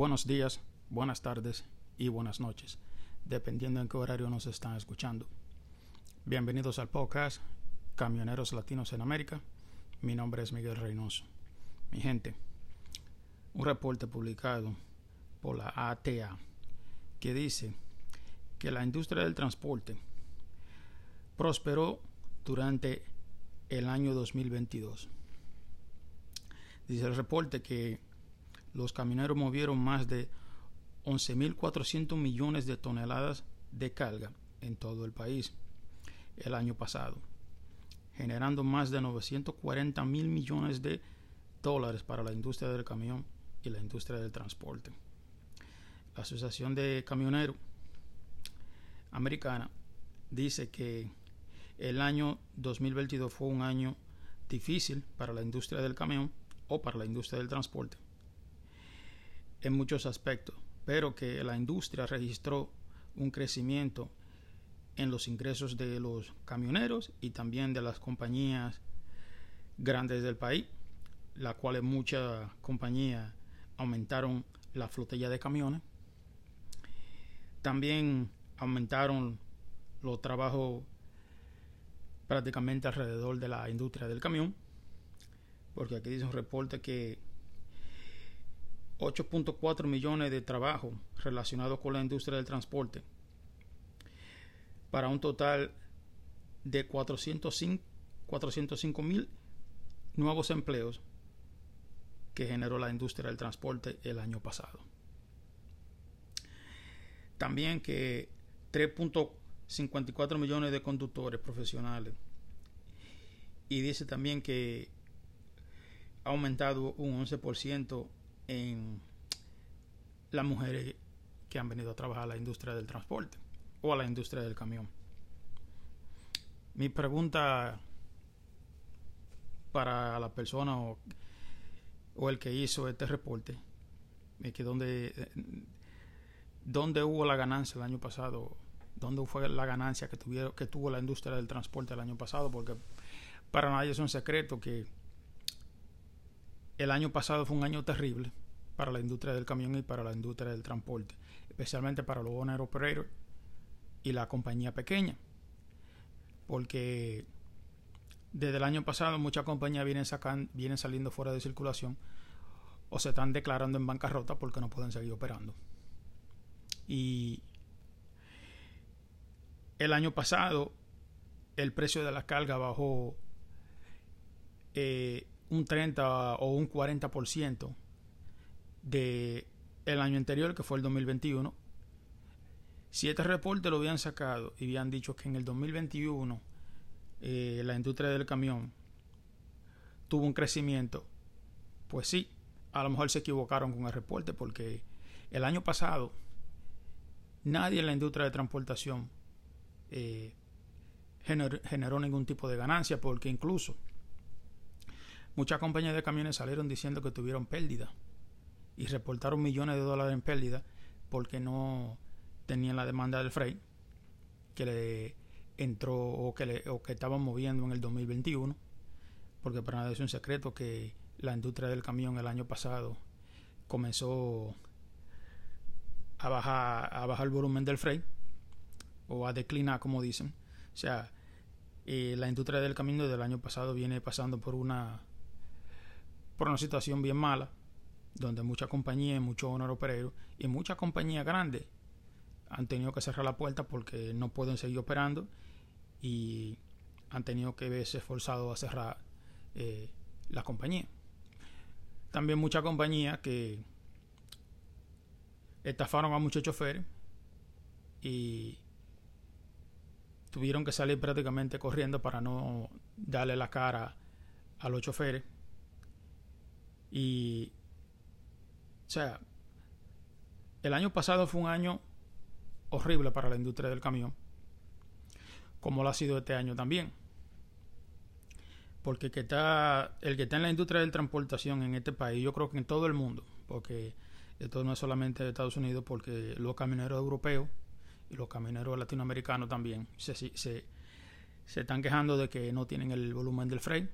buenos días, buenas tardes y buenas noches, dependiendo en qué horario nos están escuchando. Bienvenidos al podcast Camioneros Latinos en América. Mi nombre es Miguel Reynoso. Mi gente, un reporte publicado por la ATA que dice que la industria del transporte prosperó durante el año 2022. Dice el reporte que los camioneros movieron más de 11.400 millones de toneladas de carga en todo el país el año pasado, generando más de 940 mil millones de dólares para la industria del camión y la industria del transporte. La Asociación de Camioneros Americana dice que el año 2022 fue un año difícil para la industria del camión o para la industria del transporte en muchos aspectos, pero que la industria registró un crecimiento en los ingresos de los camioneros y también de las compañías grandes del país, las cuales muchas compañías aumentaron la flotilla de camiones. También aumentaron los trabajos prácticamente alrededor de la industria del camión, porque aquí dice un reporte que 8.4 millones de trabajos relacionados con la industria del transporte, para un total de 405 mil nuevos empleos que generó la industria del transporte el año pasado. También que 3.54 millones de conductores profesionales. Y dice también que ha aumentado un 11% en las mujeres que han venido a trabajar a la industria del transporte o a la industria del camión. Mi pregunta para la persona o, el que hizo este reporte es que dónde, dónde hubo la ganancia el año pasado, dónde fue la ganancia que, tuvieron, que tuvo la industria del transporte el año pasado, porque para nadie es un secreto que el año pasado fue un año terrible para la industria del camión y para la industria del transporte, especialmente para los owner operators y la compañía pequeña. Porque desde el año pasado muchas compañías vienen, sacando, vienen saliendo fuera de circulación o se están declarando en bancarrota porque no pueden seguir operando. Y el año pasado el precio de la carga bajó eh, un 30 o un 40% de el año anterior, que fue el 2021. Si este reporte lo habían sacado y habían dicho que en el 2021 eh, la industria del camión tuvo un crecimiento, pues sí, a lo mejor se equivocaron con el reporte porque el año pasado nadie en la industria de transportación eh, generó ningún tipo de ganancia porque incluso muchas compañías de camiones salieron diciendo que tuvieron pérdida y reportaron millones de dólares en pérdida porque no tenían la demanda del freight que le entró o que, le, o que estaban moviendo en el 2021 porque para nada es un secreto que la industria del camión el año pasado comenzó a bajar a bajar el volumen del freight o a declinar como dicen. O sea eh, la industria del camión desde el año pasado viene pasando por una por una situación bien mala donde muchas compañías, muchos honor opereros y muchas compañías grandes han tenido que cerrar la puerta porque no pueden seguir operando y han tenido que verse forzados a cerrar eh, la compañía. También muchas compañías que estafaron a muchos choferes y tuvieron que salir prácticamente corriendo para no darle la cara a los choferes y o sea, el año pasado fue un año horrible para la industria del camión, como lo ha sido este año también. Porque el que está, en la industria de transportación en este país, yo creo que en todo el mundo, porque esto no es solamente de Estados Unidos, porque los camioneros europeos y los camioneros latinoamericanos también se están quejando de que no tienen el volumen del freight,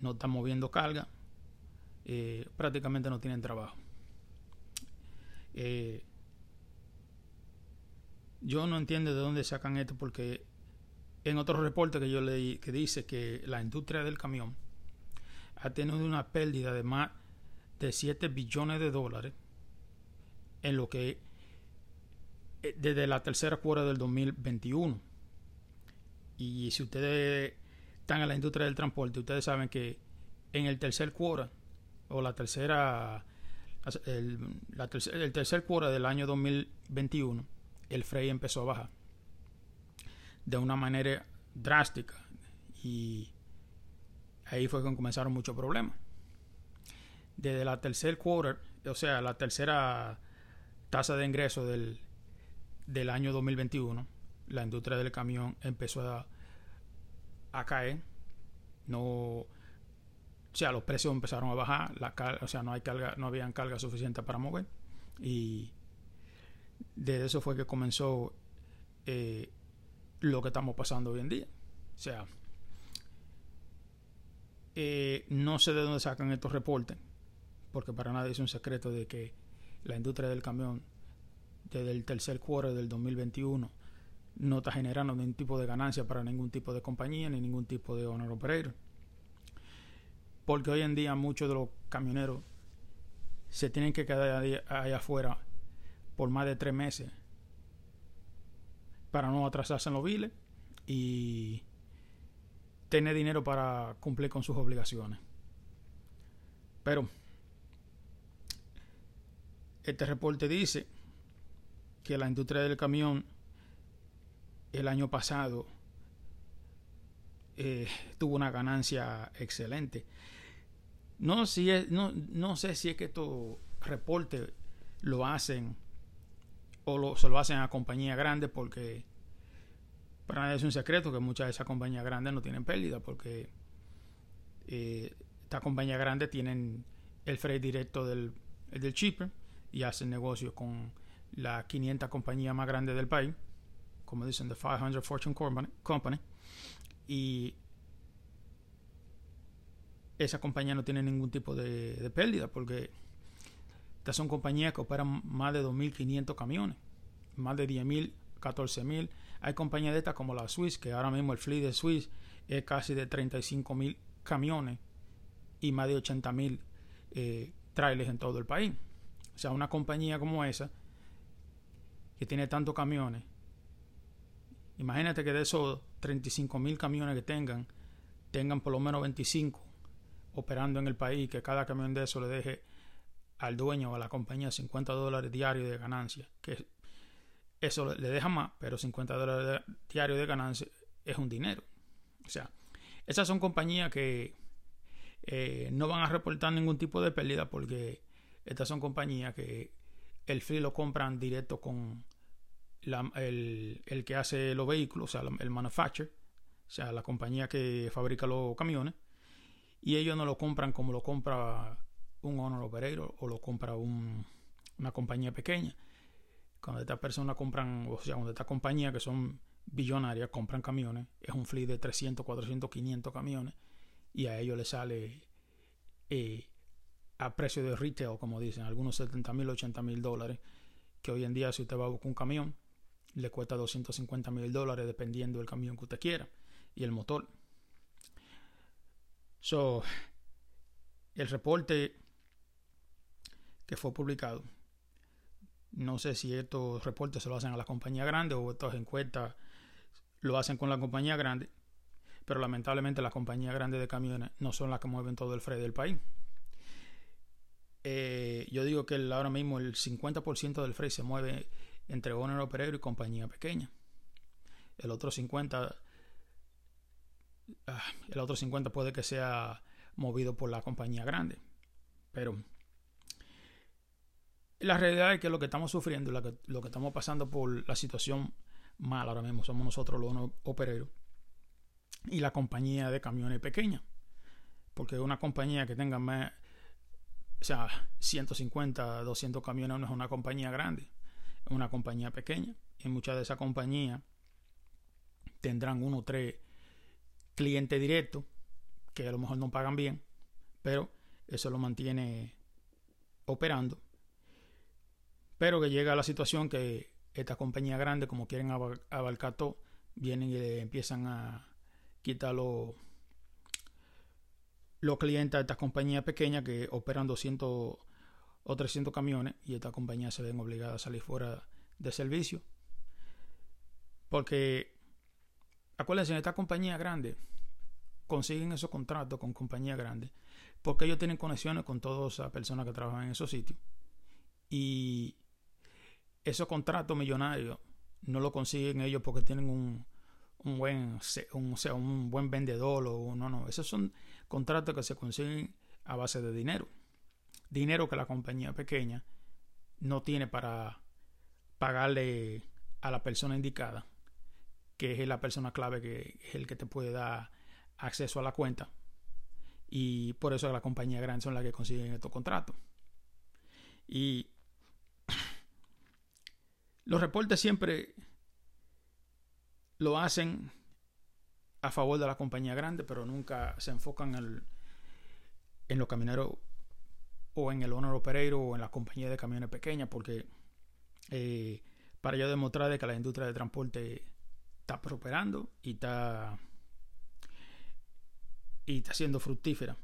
no están moviendo carga, eh, prácticamente no tienen trabajo. Eh, yo no entiendo de dónde sacan esto porque en otro reporte que yo leí que dice que la industria del camión ha tenido una pérdida de más de 7 billones de dólares en lo que eh, desde la tercera cuarta del 2021. Y si ustedes están en la industria del transporte, ustedes saben que en el tercer cuarto o la tercera el, el tercer cuarto del año 2021 el Frey empezó a bajar de una manera drástica y ahí fue cuando comenzaron muchos problemas. Desde la tercer quarter, o sea, la tercera tasa de ingreso del, del año 2021, la industria del camión empezó a, a caer. No, o sea, los precios empezaron a bajar, la o sea, no hay carga, no habían carga suficiente para mover y de eso fue que comenzó eh, lo que estamos pasando hoy en día. O sea, eh, no sé de dónde sacan estos reportes, porque para nadie es un secreto de que la industria del camión desde el tercer cuarto del 2021 no está generando ningún tipo de ganancia para ningún tipo de compañía ni ningún tipo de honor operator. Porque hoy en día muchos de los camioneros se tienen que quedar allá afuera por más de tres meses para no atrasarse en los biles y tener dinero para cumplir con sus obligaciones. Pero este reporte dice que la industria del camión el año pasado eh, tuvo una ganancia excelente. No, si es, no, no sé si es que estos reportes lo hacen o se lo hacen a compañías grandes porque para nadie es un secreto que muchas de esas compañías grandes no tienen pérdida porque eh, estas compañías grandes tienen el freight directo del, del y hacen negocios con las 500 compañías más grandes del país, como dicen, the 500 Fortune Company, y esa compañía no tiene ningún tipo de, pérdida porque estas son compañías que operan más de 2.500 camiones, más de 10.000, 14.000. Hay compañías de estas como la Swiss, que ahora mismo el fleet de Swiss es casi de 35.000 camiones y más de 80.000 eh, trailers en todo el país. O sea, una compañía como esa, que tiene tantos camiones, imagínate que de esos 35.000 camiones que tengan, tengan por lo menos 25 operando en el país, que cada camión de eso le deje al dueño o a la compañía 50 dólares diarios de ganancia, que eso le deja más, pero 50 dólares diarios de ganancia es un dinero. O sea, esas son compañías que eh, no van a reportar ningún tipo de pérdida porque estas son compañías que el free lo compran directo con el, el, que hace los vehículos, o sea, el manufacturer, o sea, la compañía que fabrica los camiones, y ellos no lo compran como lo compra un honor operator o lo compra una compañía pequeña. Cuando estas personas compran, o sea, cuando estas compañías que son billonarias compran camiones, es un fleet de 300, 400, 500 camiones y a ellos les sale eh, a precio de retail, como dicen, algunos 70 mil, 80 mil dólares, que hoy en día si usted va a buscar un camión, le cuesta 250 mil dólares dependiendo del camión que usted quiera y el motor. So, el reporte que fue publicado. No sé si estos reportes se lo hacen a las compañías grandes o estas encuestas lo hacen con la compañía grande, pero lamentablemente las compañías grandes de camiones no son las que mueven todo el freight del país. Eh, yo digo que ahora mismo el 50% del freight se mueve entre owner operator y compañía pequeña. El otro 50 ah, el otro 50 puede que sea movido por la compañía grande. Pero la realidad es que lo que estamos sufriendo, lo que, estamos pasando por la situación mala ahora mismo, somos nosotros los opereros y la compañía de camiones pequeña. Porque una compañía que tenga más, o sea, 150, 200 camiones no es una compañía grande, es una compañía pequeña. Y muchas de esas compañías tendrán uno o tres clientes directos que a lo mejor no pagan bien, pero eso lo mantiene operando Pero que llega la situación que esta compañía grande, como quieren abarcar todo, vienen y le empiezan a quitar los, los clientes a estas compañías pequeñas que operan 200 o 300 camiones y estas compañías se ven obligadas a salir fuera de servicio. Porque, acuérdense, estas compañías grandes consiguen esos contratos con compañías grandes porque ellos tienen conexiones con todas esas personas que trabajan en esos sitios. Y esos contratos millonarios no lo consiguen ellos porque tienen un, un buen un, sea, un buen vendedor o no, no. Esos son contratos que se consiguen a base de dinero. Dinero que la compañía pequeña no tiene para pagarle a la persona indicada, que es la persona clave que es el que te puede dar acceso a la cuenta. Y por eso las compañías grandes son las que consiguen estos contratos. Y los reportes siempre lo hacen a favor de la compañía grande, pero nunca se enfocan en, los camioneros o en el owner operator o en la compañía de camiones pequeñas, porque eh, para yo demostrar que la industria de transporte está prosperando y está y está siendo fructífera.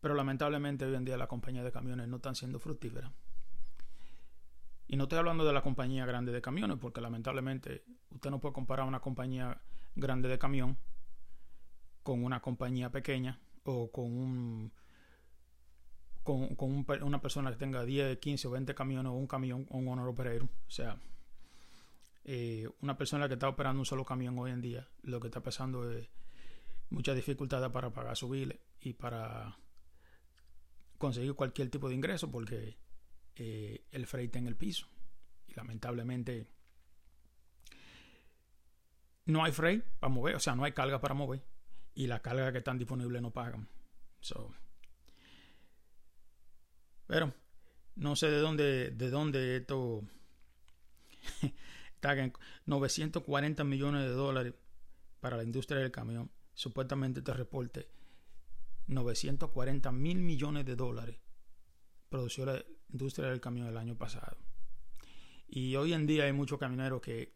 Pero lamentablemente hoy en día las compañías de camiones no están siendo fructíferas. Y no estoy hablando de la compañía grande de camiones, porque lamentablemente usted no puede comparar una compañía grande de camión con una compañía pequeña o con un con, una persona que tenga 10, 15 o 20 camiones o un camión o un honor operero. O sea, eh, una persona que está operando un solo camión hoy en día, lo que está pasando es muchas dificultades para pagar su bill y para conseguir cualquier tipo de ingreso porque eh, el freight en el piso. Y lamentablemente no hay freight para mover, o sea, no hay carga para mover. Y la carga que están disponibles no pagan. pero no sé de dónde, de dónde esto en 940 millones de dólares para la industria del camión. Supuestamente este reporte 940 mil millones de dólares produció la industria del camión el año pasado. Y hoy en día hay muchos camioneros que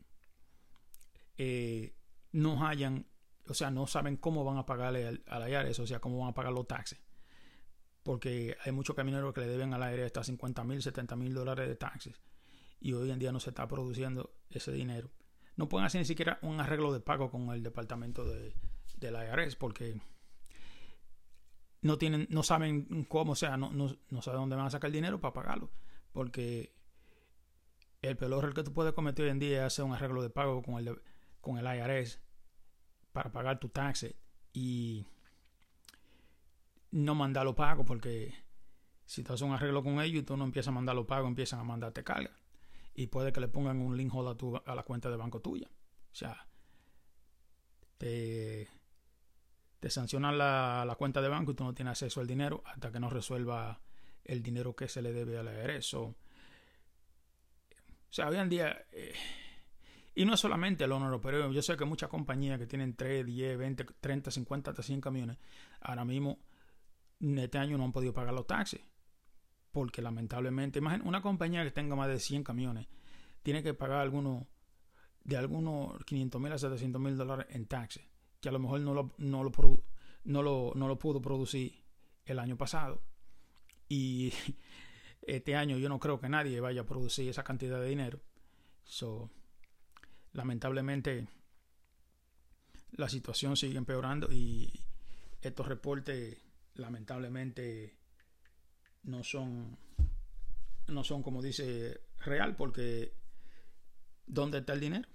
eh, no hayan, o sea, no saben cómo van a pagarle al, al IRS, o sea, cómo van a pagar los taxes. Porque hay muchos camioneros que le deben al IRS hasta 50 mil, 70 mil dólares de taxes. Y hoy en día no se está produciendo ese dinero. No pueden hacer ni siquiera un arreglo de pago con el departamento de, del IRS porque no tienen, no saben cómo, sea, no, no, no saben dónde van a sacar el dinero para pagarlo. Porque el peor que tú puedes cometer hoy en día es hacer un arreglo de pago con el, con el IRS para pagar tu taxes y no mandarlo pago porque si tú haces un arreglo con ellos y tú no empiezas a mandarlo pago, empiezan a mandarte carga. Y puede que le pongan un link a, a la cuenta de banco tuya. O sea, te sancionan la, cuenta de banco y tú no tienes acceso al dinero hasta que no resuelva el dinero que se le debe al IRS. O sea, hoy en día, eh, y no es solamente el honor, pero yo sé que muchas compañías que tienen 3, 10, 20, 30, 50, hasta 100 camiones, ahora mismo, este año no han podido pagar los taxes. Porque lamentablemente, imagínate, una compañía que tenga más de 100 camiones, tiene que pagar algunos, de algunos 500 mil a 700 mil dólares en taxes que a lo mejor no lo, no lo, no lo, no lo pudo producir el año pasado. Y este año yo no creo que nadie vaya a producir esa cantidad de dinero. So, lamentablemente la situación sigue empeorando y estos reportes lamentablemente no son no son como dice real porque ¿dónde está el dinero?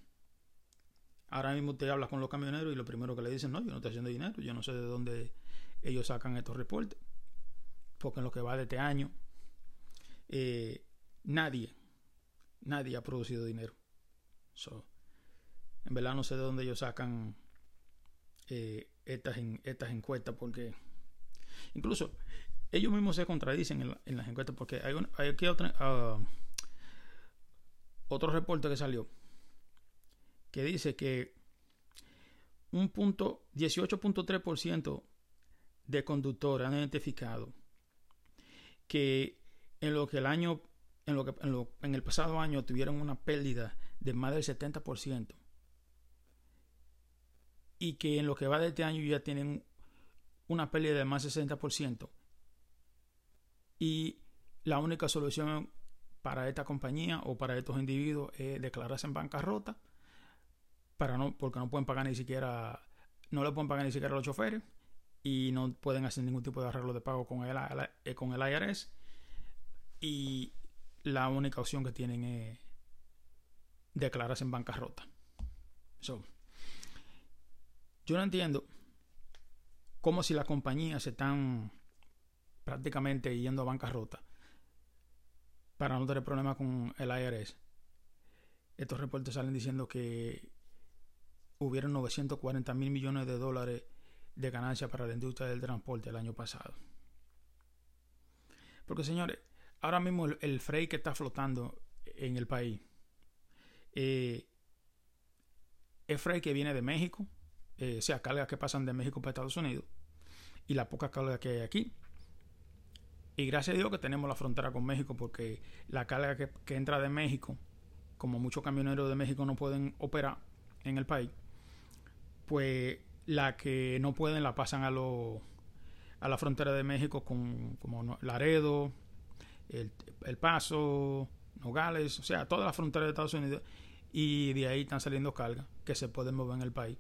Ahora mismo usted habla con los camioneros y lo primero que le dicen, no, yo no estoy haciendo dinero, yo no sé de dónde ellos sacan estos reportes. Porque en lo que va de este año, eh, nadie, nadie ha producido dinero. en verdad no sé de dónde ellos sacan eh, estas, estas encuestas porque incluso ellos mismos se contradicen en, las encuestas porque hay, hay aquí otra, uh, otro reporte que salió que dice que un punto 18.3% de conductores han identificado que en lo que el año en, lo que, en, lo, en el pasado año tuvieron una pérdida de más del 70% y que en lo que va de este año ya tienen una pérdida de más del 60% y la única solución para esta compañía o para estos individuos es declararse en bancarrota para no porque no pueden pagar ni siquiera no le pueden pagar ni siquiera a los choferes y no pueden hacer ningún tipo de arreglo de pago con el, eh, con el IRS y la única opción que tienen es declararse en bancarrota. So, yo no entiendo cómo si las compañías se están prácticamente yendo a bancarrota para no tener problemas con el IRS. Estos reportes salen diciendo que hubieron 940 mil millones de dólares de ganancia para la industria del transporte el año pasado. Porque señores, ahora mismo el, el que está flotando en el país eh, es freight que viene de México, eh, o sea, cargas que pasan de México para Estados Unidos y la poca carga que hay aquí. Y gracias a Dios que tenemos la frontera con México porque la carga que, entra de México, como muchos camioneros de México no pueden operar en el país, pues la que no pueden la pasan a, lo, a la frontera de México con como Laredo, el, el Paso, Nogales, o sea, toda la frontera de Estados Unidos y de ahí están saliendo cargas que se pueden mover en el país.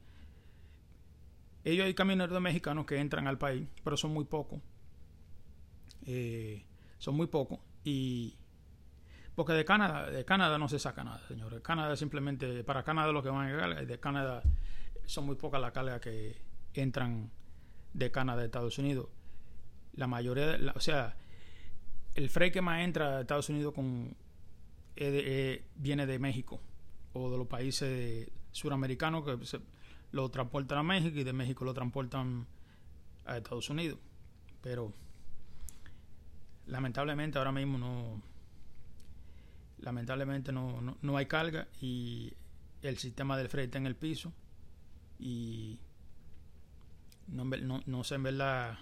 Ellos hay camioneros mexicanos que entran al país, pero son muy pocos. Eh, son muy pocos y porque de Canadá, de Canadá no se saca nada, señores. Canadá simplemente, para Canadá lo que van a llegar, de Canadá son muy pocas las cargas que entran de Canadá a Estados Unidos. La mayoría, o sea, el freight que más entra a Estados Unidos con viene de México o de los países suramericanos que lo transportan a México y de México lo transportan a Estados Unidos. Pero lamentablemente ahora mismo no lamentablemente no, no, no hay carga y el sistema del freight está en el piso y no, no, no, sé en verdad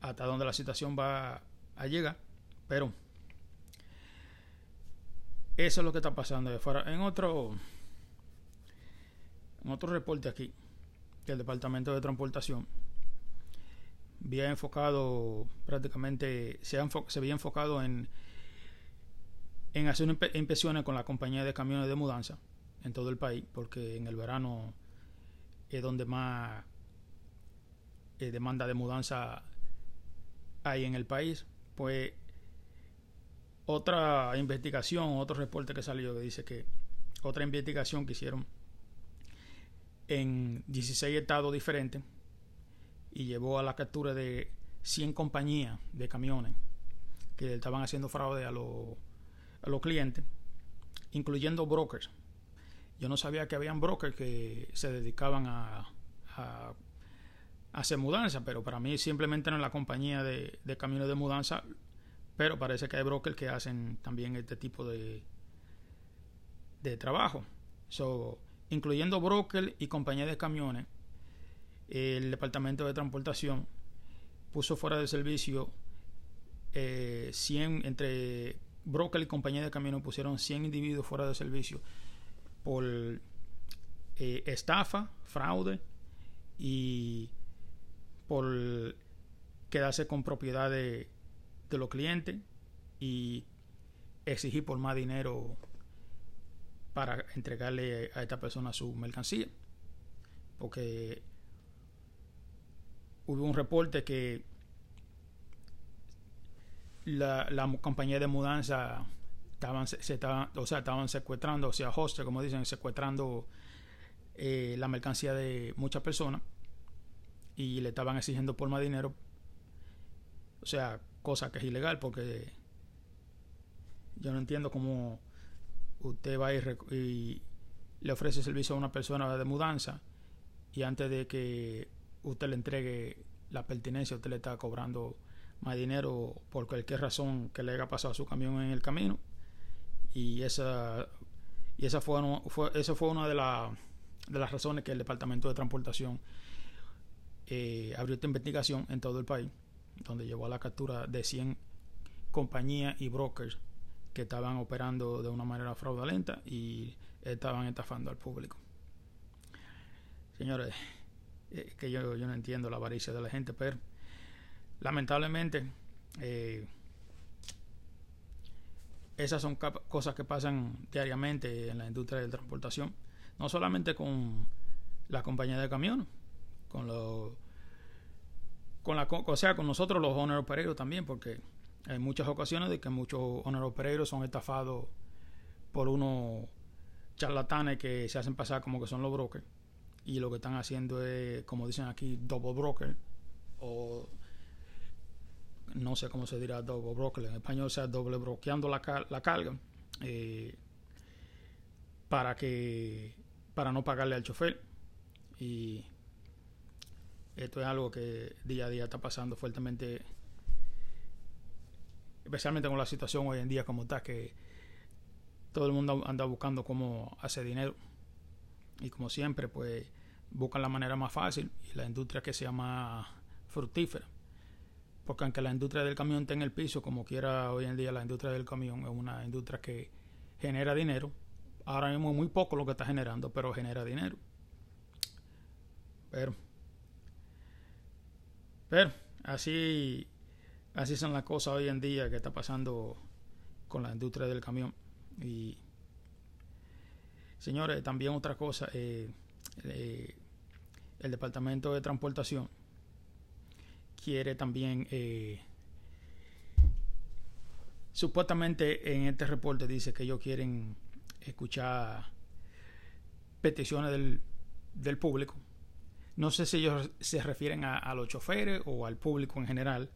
hasta dónde la situación va a llegar, pero eso es lo que está pasando de fuera. En otro, en otro reporte aquí, que el Departamento de Transportación había enfocado prácticamente, se, había enfocado en, en hacer inspecciones con la compañía de camiones de mudanza en todo el país, porque en el verano es donde más eh, demanda de mudanza hay en el país. Pues otra investigación, otro reporte que salió que dice que otra investigación que hicieron en 16 estados diferentes y llevó a la captura de 100 compañías de camiones que estaban haciendo fraude a, los a los clientes, incluyendo brokers yo no sabía que habían brokers que se dedicaban a, hacer mudanza, pero para mí simplemente es la compañía de, de camiones de mudanza, pero parece que hay brokers que hacen también este tipo de, de trabajo. So, incluyendo brokers y compañías de camiones, el Departamento de Transportación puso fuera de servicio eh, 100, entre broker y compañía de camiones pusieron 100 individuos fuera de servicio por eh, estafa, fraude y por quedarse con propiedad de, los clientes y exigir por más dinero para entregarle a esta persona su mercancía. Porque hubo un reporte que la, la compañía de mudanza estaban, se estaban, o sea, estaban secuestrando, o sea, hostes, como dicen, secuestrando eh, la mercancía de muchas personas y le estaban exigiendo por más dinero, o sea, cosa que es ilegal porque yo no entiendo cómo usted va y, y le ofrece servicio a una persona de mudanza y antes de que usted le entregue la pertinencia, usted le está cobrando más dinero por cualquier razón que le haya pasado a su camión en el camino y esa y esa fue, fue esa fue una de, de las razones que el Departamento de Transportación eh, abrió esta investigación en todo el país, donde llevó a la captura de 100 compañías y brokers que estaban operando de una manera fraudulenta y estaban estafando al público. Señores, eh, que yo, no entiendo la avaricia de la gente, pero lamentablemente eh, esas son cosas que pasan diariamente en la industria de transportación, no solamente con la compañía de camiones, con los con la o sea con nosotros los owner opereros también porque hay muchas ocasiones de que muchos owner opereros son estafados por unos charlatanes que se hacen pasar como que son los brokers y lo que están haciendo es como dicen aquí double broker o no sé cómo se dirá double broker en español o sea doble bloqueando la, la carga eh, para que para no pagarle al chofer y esto es algo que día a día está pasando fuertemente, especialmente con la situación hoy en día como está, que todo el mundo anda buscando cómo hacer dinero. Y como siempre, pues buscan la manera más fácil y la industria que sea más fructífera. Porque aunque la industria del camión esté en el piso, como quiera hoy en día la industria del camión es una industria que genera dinero. Ahora mismo muy poco lo que está generando, pero genera dinero. Pero pero así, así son las cosas hoy en día que está pasando con la industria del camión. Y señores, también otra cosa, eh, eh, el Departamento de Transportación quiere también, eh, supuestamente en este reporte dice que ellos quieren escuchar peticiones del, del público. No sé si ellos se refieren a, los choferes o al público en general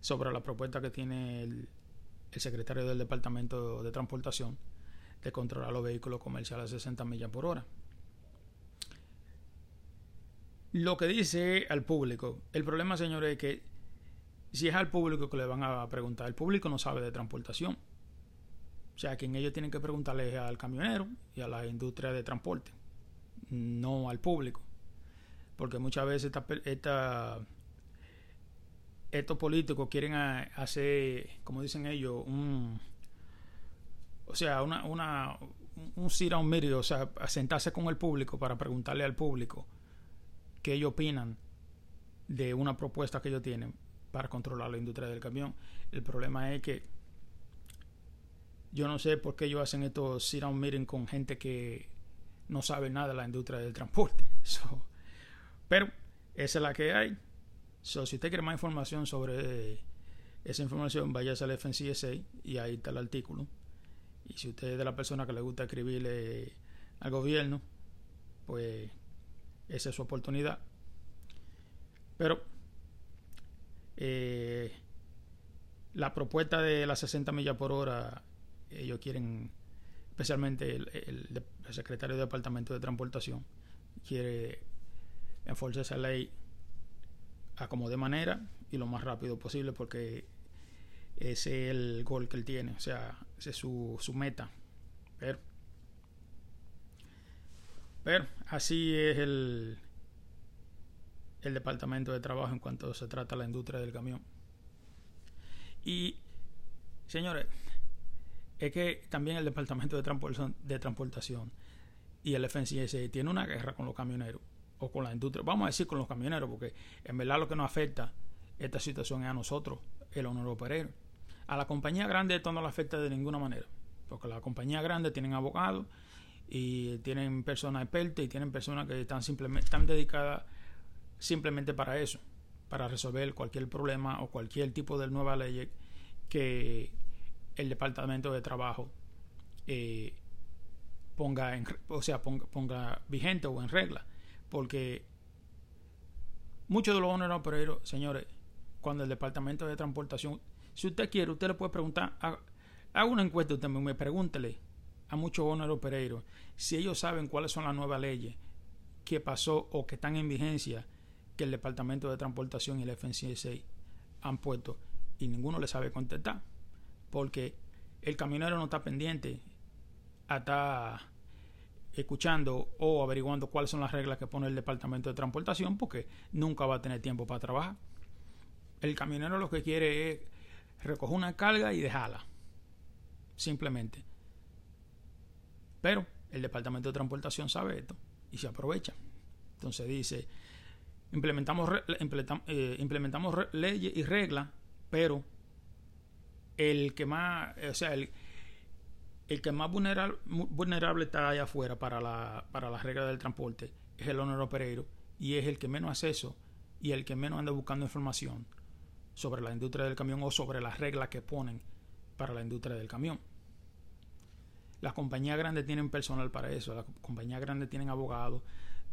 sobre la propuesta que tiene el, secretario del Departamento de Transportación de controlar los vehículos comerciales a 60 millas por hora. Lo que dice al público, el problema, señores, es que si es al público que le van a preguntar, el público no sabe de transportación. O sea, quien ellos tienen que preguntarle es al camionero y a la industria de transporte, no al público porque muchas veces esta, estos políticos quieren hacer, como dicen ellos, un, o sea, una, una, un sit down meeting, o sea, sentarse con el público para preguntarle al público qué ellos opinan de una propuesta que ellos tienen para controlar la industria del camión. El problema es que yo no sé por qué ellos hacen estos sit down meeting con gente que no sabe nada de la industria del transporte. Pero esa es la que hay. si usted quiere más información sobre esa información, vaya al FNCSA y ahí está el artículo. Y si usted es de la persona que le gusta escribirle al gobierno, pues esa es su oportunidad. Pero eh, la propuesta de las 60 millas por hora, ellos quieren, especialmente el, secretario de Departamento de Transportación, quiere enforce esa ley a como de manera y lo más rápido posible porque ese es el gol que él tiene, o sea, su, su meta. Pero, pero así es el, el departamento de trabajo en cuanto se trata la industria del camión. Y, señores, es que también el departamento de transportación y el FNCS tiene una guerra con los camioneros o con la industria, vamos a decir con los camioneros, porque en verdad lo que nos afecta esta situación es a nosotros, el honor operero. A la compañía grande esto no le afecta de ninguna manera, porque la compañía grande tienen abogados y tienen personas expertas y tienen personas que están simplemente están dedicadas simplemente para eso, para resolver cualquier problema o cualquier tipo de nueva ley que el departamento de trabajo eh, ponga en, o sea ponga, ponga vigente o en regla porque muchos de los opereros, señores, cuando el departamento de transportación, si usted quiere, usted le puede preguntar, haga una encuesta usted me pregúntele a muchos owner opereros si ellos saben cuáles son las nuevas leyes que pasó o que están en vigencia que el departamento de transportación y el FNCSA han puesto y ninguno le sabe contestar porque el camionero no está pendiente hasta escuchando o averiguando cuáles son las reglas que pone el departamento de transportación porque nunca va a tener tiempo para trabajar. El camionero lo que quiere es recoger una carga y dejarla. simplemente. Pero el Departamento de Transportación sabe esto y se aprovecha. Entonces dice, implementamos, eh, implementamos leyes y reglas, pero el que más, o sea, el, el que más vulnerable, está allá afuera para la, para las reglas del transporte es el owner operador y es el que menos acceso y el que menos anda buscando información sobre la industria del camión o sobre las reglas que ponen para la industria del camión. Las compañías grandes tienen personal para eso, las compañías grandes tienen abogados,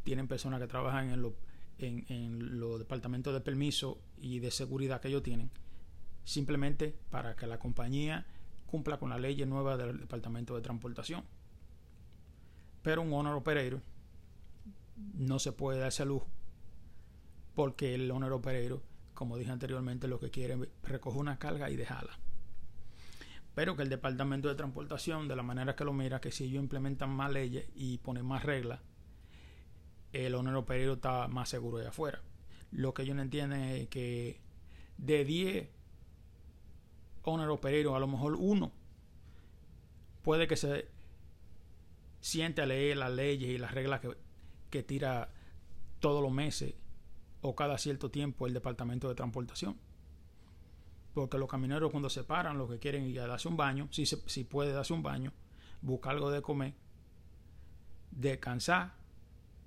tienen personas que trabajan en, en, en los departamentos de permiso y de seguridad que ellos tienen, simplemente para que la compañía cumpla con la ley nueva del Departamento de Transportación. Pero un owner operator no se puede dar ese lujo porque el owner operator, como dije anteriormente, lo que quiere es recoger una carga y dejarla. Pero que el Departamento de Transportación, de la manera que lo mira, que si ellos implementan más leyes y ponen más reglas, el owner operator está más seguro de afuera. Lo que ellos no entienden es que de 10 owner operator, a lo mejor uno puede que se siente a leer las leyes y las reglas que, que tira todos los meses o cada cierto tiempo el departamento de transportación. Porque los camioneros cuando se paran lo que quieren ir a darse un baño, si, si puede darse un baño, buscar algo de comer, descansar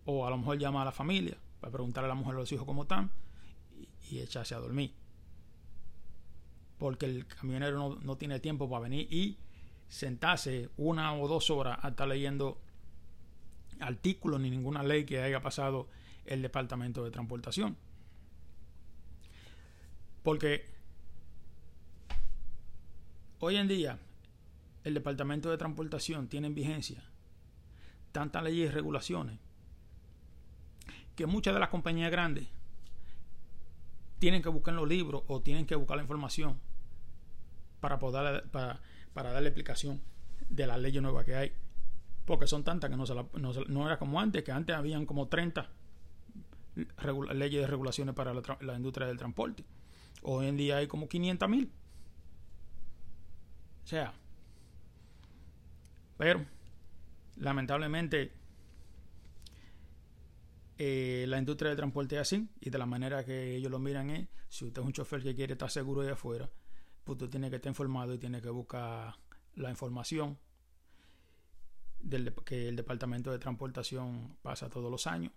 o a lo mejor llamar a la familia para preguntarle a la mujer a los hijos cómo están y, echarse a dormir porque el camionero no, tiene tiempo para venir y sentarse una o dos horas a estar leyendo artículos ni ninguna ley que haya pasado el Departamento de Transportación. Porque hoy en día el Departamento de Transportación tiene en vigencia tantas leyes y regulaciones que muchas de las compañías grandes tienen que buscar los libros o tienen que buscar la información para poder para, para darle explicación de las leyes nuevas que hay. Porque son tantas que no, se no, era como antes, que antes habían como 30 leyes de regulaciones para la, industria del transporte. Hoy en día hay como 500 mil. O sea, pero lamentablemente eh, la industria del transporte es así y de la manera que ellos lo miran es, si usted es un chofer que quiere estar seguro de afuera, pues tú tienes que estar informado y tienes que buscar la información del, que el Departamento de Transportación pasa todos los años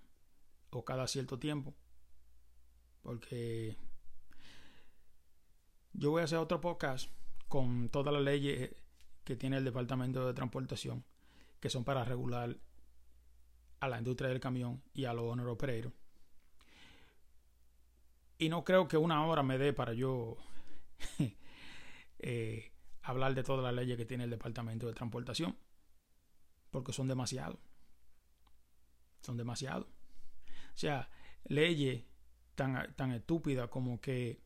o cada cierto tiempo. Porque yo voy a hacer otro podcast con todas las leyes que tiene el Departamento de Transportación que son para regular a la industria del camión y a los owner operators. Y no creo que una hora me dé para yo Eh, hablar de todas las leyes que tiene el Departamento de Transportación, porque son demasiados. Son demasiados. O sea, leyes tan, tan estúpidas como que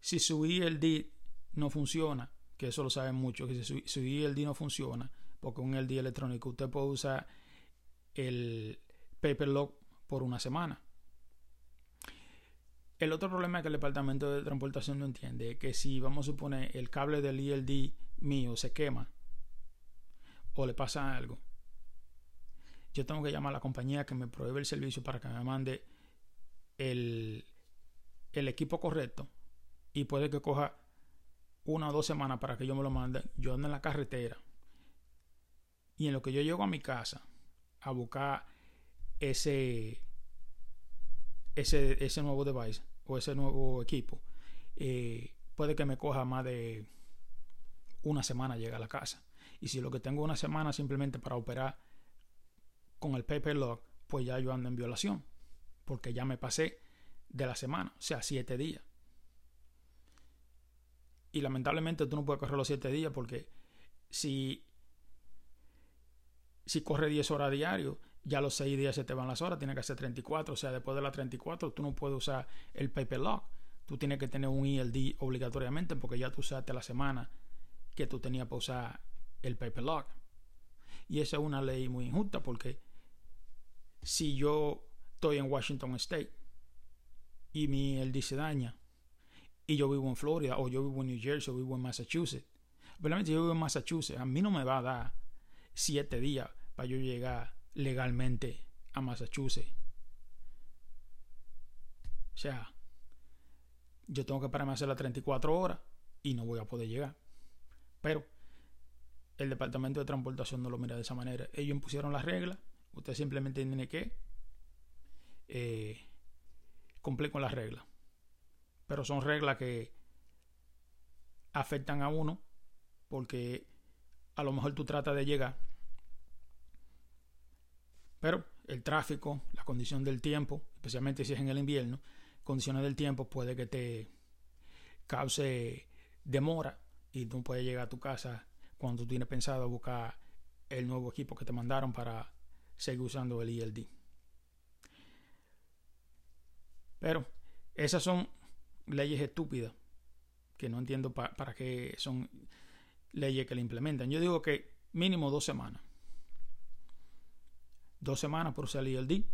si su ILD no funciona, que eso lo saben mucho, que si su, ILD no funciona, porque un ILD electrónico usted puede usar el paper lock por una semana. El otro problema que el departamento de transportación no entiende es que si vamos a suponer el cable del ILD mío se quema o le pasa algo, yo tengo que llamar a la compañía que me provee el servicio para que me mande el, el equipo correcto y puede que coja una o dos semanas para que yo me lo mande. Yo ando en la carretera y en lo que yo llego a mi casa a buscar ese ese, ese nuevo device o ese nuevo equipo, eh, puede que me coja más de una semana llegar a la casa. Y si lo que tengo una semana simplemente para operar con el paper lock, pues ya yo ando en violación. Porque ya me pasé de la semana, o sea, siete días. Y lamentablemente tú no puedes correr los siete días porque si, si corre 10 horas diario ya los 6 días se te van las horas, tiene que ser 34, o sea, después de las 34 tú no puedes usar el paper lock, tú tienes que tener un ELD obligatoriamente porque ya tú usaste la semana que tú tenías para usar el paper lock. Y esa es una ley muy injusta porque si yo estoy en Washington State y mi ELD se daña y yo vivo en Florida o yo vivo en New Jersey o vivo en Massachusetts Realmente yo vivo en Massachusetts. A mí no me va a dar siete días para yo llegar legalmente a Massachusetts. O sea, yo tengo que pararme a hacer las 34 horas y no voy a poder llegar. Pero el departamento de transportación no lo mira de esa manera. Ellos impusieron las reglas. Usted simplemente tiene que eh, cumplir con las reglas. Pero son reglas que afectan a uno porque a lo mejor tú tratas de llegar. Pero el tráfico, la condición del tiempo, especialmente si es en el invierno, condiciones del tiempo puede que te cause demora y tú puedes llegar a tu casa cuando tú tienes pensado buscar el nuevo equipo que te mandaron para seguir usando el ELD. Pero esas son leyes estúpidas que no entiendo para qué son leyes que le implementan. Yo digo que mínimo dos semanas. Dos semanas por usar el ELD.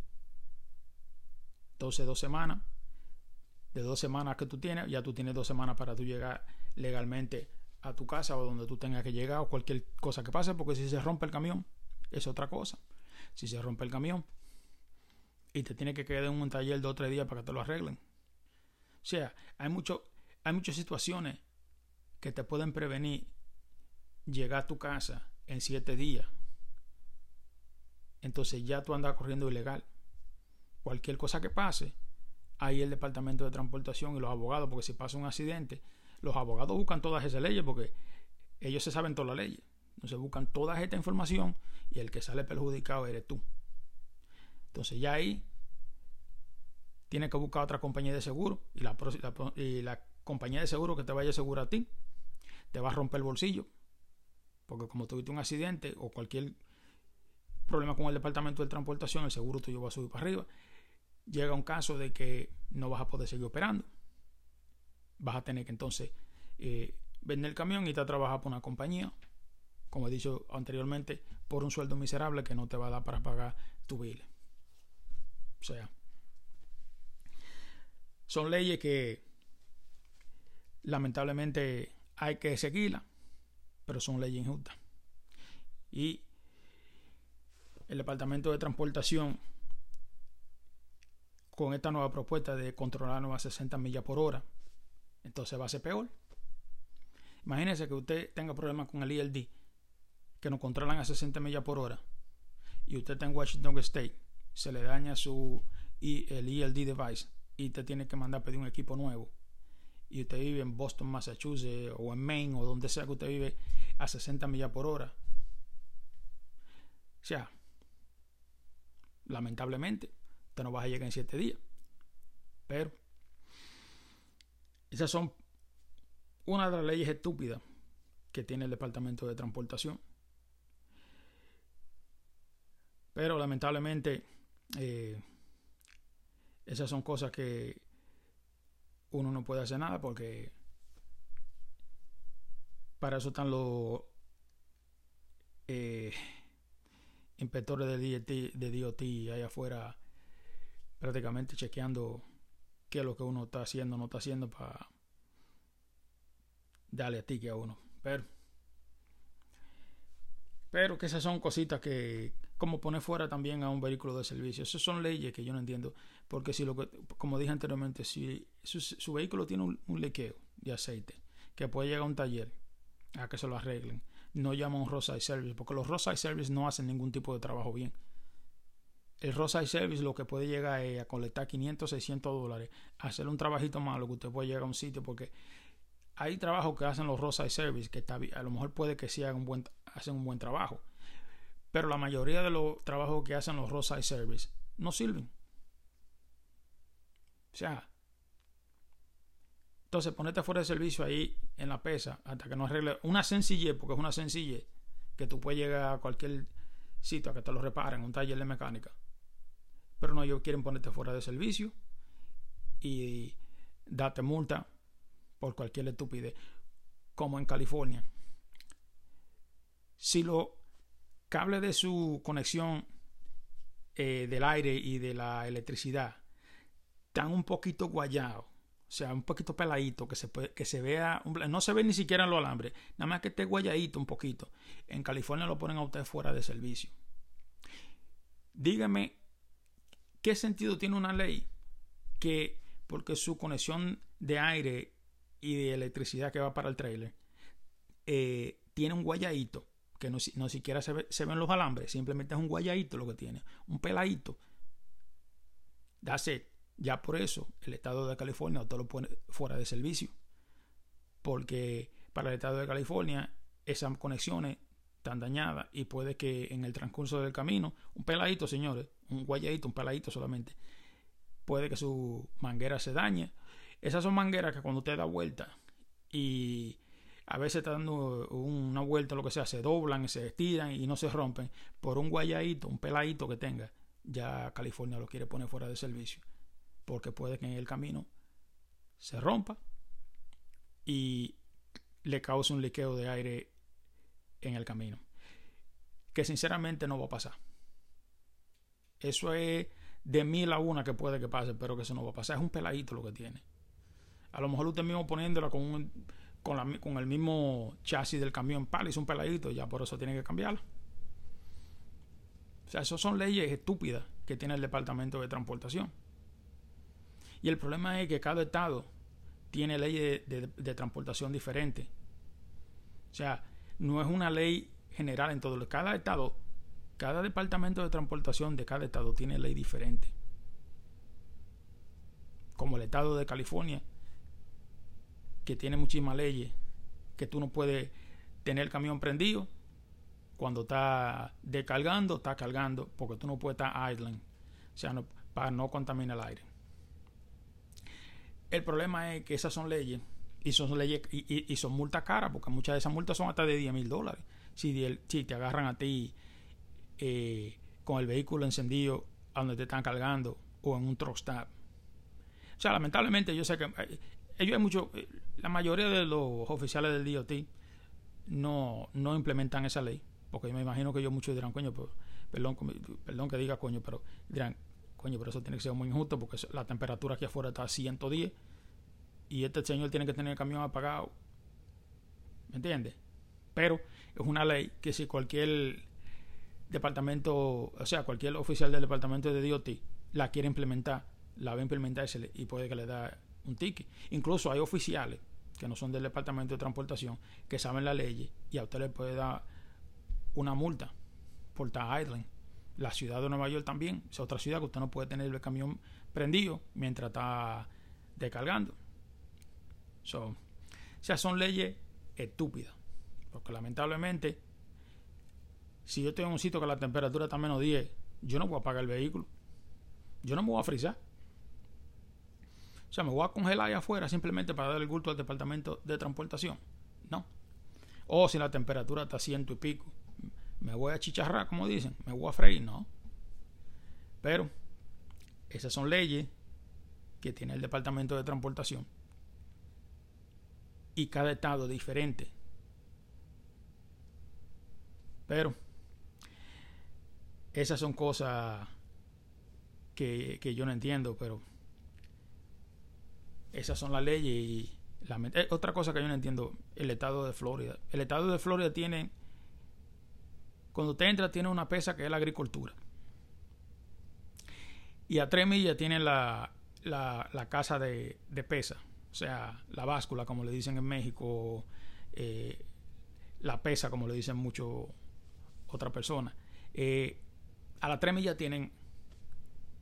Entonces dos semanas. De dos semanas que tú tienes, ya tú tienes dos semanas para tú llegar legalmente a tu casa o donde tú tengas que llegar o cualquier cosa que pase, porque si se rompe el camión, es otra cosa. Si se rompe el camión y te tiene que quedar en un taller dos o tres días para que te lo arreglen. O sea, hay, hay muchas situaciones que te pueden prevenir llegar a tu casa en siete días. Entonces ya tú andas corriendo ilegal. Cualquier cosa que pase, ahí el departamento de transportación y los abogados, porque si pasa un accidente, los abogados buscan todas esas leyes porque ellos se saben todas las leyes. Entonces buscan toda esta información y el que sale perjudicado eres tú. Entonces ya ahí tienes que buscar otra compañía de seguro y la, compañía de seguro que te vaya a asegurar a ti te va a romper el bolsillo. Porque como tuviste un accidente o cualquier problema con el departamento de transportación, el seguro tuyo va a subir para arriba. Llega un caso de que no vas a poder seguir operando vas a tener que entonces eh, vender el camión y te a trabajar por una compañía, como he dicho anteriormente, por un sueldo miserable que no te va a dar para pagar tu bill. O sea, son leyes que lamentablemente hay que seguirlas, pero son leyes injustas. Y el Departamento de Transportación, con esta nueva propuesta de controlar a 60 millas por hora, entonces va a ser peor. Imagínese que usted tenga problemas con el ELD, que nos controlan a 60 millas por hora, y usted está en Washington State, se le daña su el ELD device y usted tiene que mandar a pedir un equipo nuevo. Y usted vive en Boston, Massachusetts, o en Maine, o donde sea que usted vive, a 60 millas por hora. O sea, lamentablemente, usted no va a llegar en 7 días. Pero esas son una de las leyes estúpidas que tiene el Departamento de Transportación. Pero lamentablemente eh, esas son cosas que uno no puede hacer nada porque para eso están los eh, inspectores de DOT, de DOT allá afuera prácticamente chequeando qué es lo que uno está haciendo, no está haciendo para darle a ti que a uno. Pero, pero que esas son cositas que, como poner fuera también a un vehículo de servicio. Esas son leyes que yo no entiendo. Porque si lo que, como dije anteriormente, si su, vehículo tiene un, un, lequeo de aceite, que puede llegar a un taller a que se lo arreglen, no llama un roadside service, porque los roadside service no hacen ningún tipo de trabajo bien el Roadside Service lo que puede llegar es a colectar 500, 600 dólares, hacer un trabajito malo que usted puede llegar a un sitio porque hay trabajos que hacen los Roadside Service que está, a lo mejor puede que sí hagan un buen, hacen un buen trabajo, pero la mayoría de los trabajos que hacen los Roadside Service no sirven. O sea, entonces ponete fuera de servicio ahí en la pesa hasta que no arregle una sencillez, porque es una sencillez que tú puedes llegar a cualquier sitio a que te lo reparen, un taller de mecánica pero no, ellos quieren ponerte fuera de servicio y date multa por cualquier estupidez, como en California. Si los cables de su conexión eh, del aire y de la electricidad están un poquito guayados, o sea, un poquito peladito, que se, que se vea, no se ve ni siquiera en los alambres, nada más que esté guayadito un poquito. En California lo ponen a usted fuera de servicio. Dígame, ¿qué sentido tiene una ley que, porque su conexión de aire y de electricidad que va para el trailer, eh, tiene un guayadito, que no, no siquiera se, ve, se, ven los alambres, simplemente es un guayadito lo que tiene, un peladito. It. Ya por eso el estado de California todo lo pone fuera de servicio. Porque para el estado de California esas conexiones están dañadas y puede que en el transcurso del camino, un peladito, señores, un guayadito, un peladito solamente, puede que su manguera se dañe. Esas son mangueras que cuando usted da vuelta y a veces está dando una vuelta, lo que sea, se doblan, se estiran y no se rompen por un guayadito, un peladito que tenga. Ya California lo quiere poner fuera de servicio porque puede que en el camino se rompa y le cause un liqueo de aire en el camino. Que sinceramente no va a pasar. Eso es de mil a una que puede que pase, pero que eso no va a pasar. Es un peladito lo que tiene. A lo mejor usted mismo poniéndola con, con, el mismo chasis del camión, pal, es un peladito, ya por eso tiene que cambiarla. O sea, esas son leyes estúpidas que tiene el Departamento de Transportación. Y el problema es que cada estado tiene leyes de, transportación diferente. O sea, no es una ley general en todo. Cada estado, cada departamento de transportación de cada estado tiene ley diferente. Como el estado de California, que tiene muchísimas leyes, que tú no puedes tener el camión prendido cuando está descargando, está cargando, porque tú no puedes estar idling, o sea, para no contaminar el aire. El problema es que esas son leyes y son leyes y, son multas caras, porque muchas de esas multas son hasta de 10 mil dólares. Si, te agarran a ti eh, con el vehículo encendido a donde te están cargando o en un truck stop. O sea, lamentablemente yo sé que eh, ellos hay mucho, eh, la mayoría de los oficiales del DOT no, no implementan esa ley, porque yo me imagino que ellos muchos dirán, coño, perdón, perdón que diga coño, pero dirán, Coño, pero eso tiene que ser muy injusto porque la temperatura aquí afuera está a 110 y este señor tiene que tener el camión apagado. ¿Me entiendes? Pero es una ley que si cualquier departamento, o sea, cualquier oficial del departamento de DOT la quiere implementar, la va a implementar y puede que le da un ticket. Incluso hay oficiales que no son del departamento de transportación que saben la ley y a usted le puede dar una multa por estar idling. La ciudad de Nueva York también es otra ciudad que usted no puede tener el camión prendido mientras está descargando. o sea, son leyes estúpidas. Porque lamentablemente, si yo estoy en un sitio que la temperatura está menos 10, yo no voy a apagar el vehículo. Yo no me voy a frizar. O sea, me voy a congelar ahí afuera simplemente para dar el gusto al departamento de transportación. No. O si la temperatura está ciento y pico me voy a chicharrar, como dicen, me voy a freír, no. Pero esas son leyes que tiene el Departamento de Transportación. Y cada estado es diferente. Pero esas son cosas que, que yo no entiendo, pero esas son las leyes y la, eh, otra cosa que yo no entiendo, el estado de Florida. El estado de Florida tiene cuando usted entra tiene una pesa que es la agricultura. Y a tres millas tiene la, la, casa de, pesa, o sea, la báscula, como le dicen en México, eh, la pesa, como le dicen mucho otras personas. Eh, a las tres millas tienen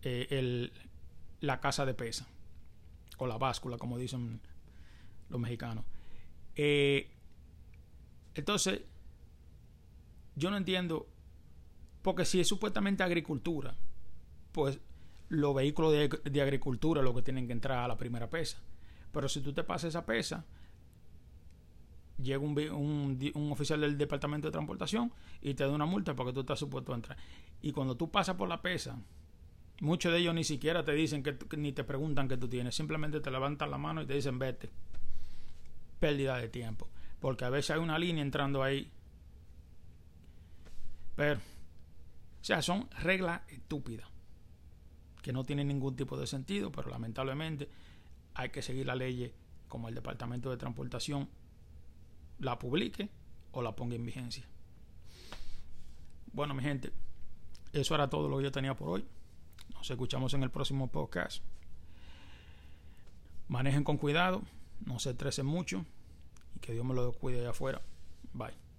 eh, el, la casa de pesa, o la báscula, como dicen los mexicanos. entonces, yo no entiendo, porque si es supuestamente agricultura, pues los vehículos de, agricultura lo que tienen que entrar a la primera pesa. Pero si tú te pasas esa pesa, llega un, un, oficial del departamento de transportación y te da una multa porque tú estás supuesto a entrar. Y cuando tú pasas por la pesa, muchos de ellos ni siquiera te dicen que, ni te preguntan qué tú tienes, simplemente te levantan la mano y te dicen vete. Pérdida de tiempo. Porque a veces hay una línea entrando ahí pero, o sea, son reglas estúpidas que no tienen ningún tipo de sentido, pero lamentablemente hay que seguir la ley como el Departamento de Transportación la publique o la ponga en vigencia. Bueno, mi gente, eso era todo lo que yo tenía por hoy. Nos escuchamos en el próximo podcast. Manejen con cuidado, no se estresen mucho y que Dios me lo cuide de afuera. Bye.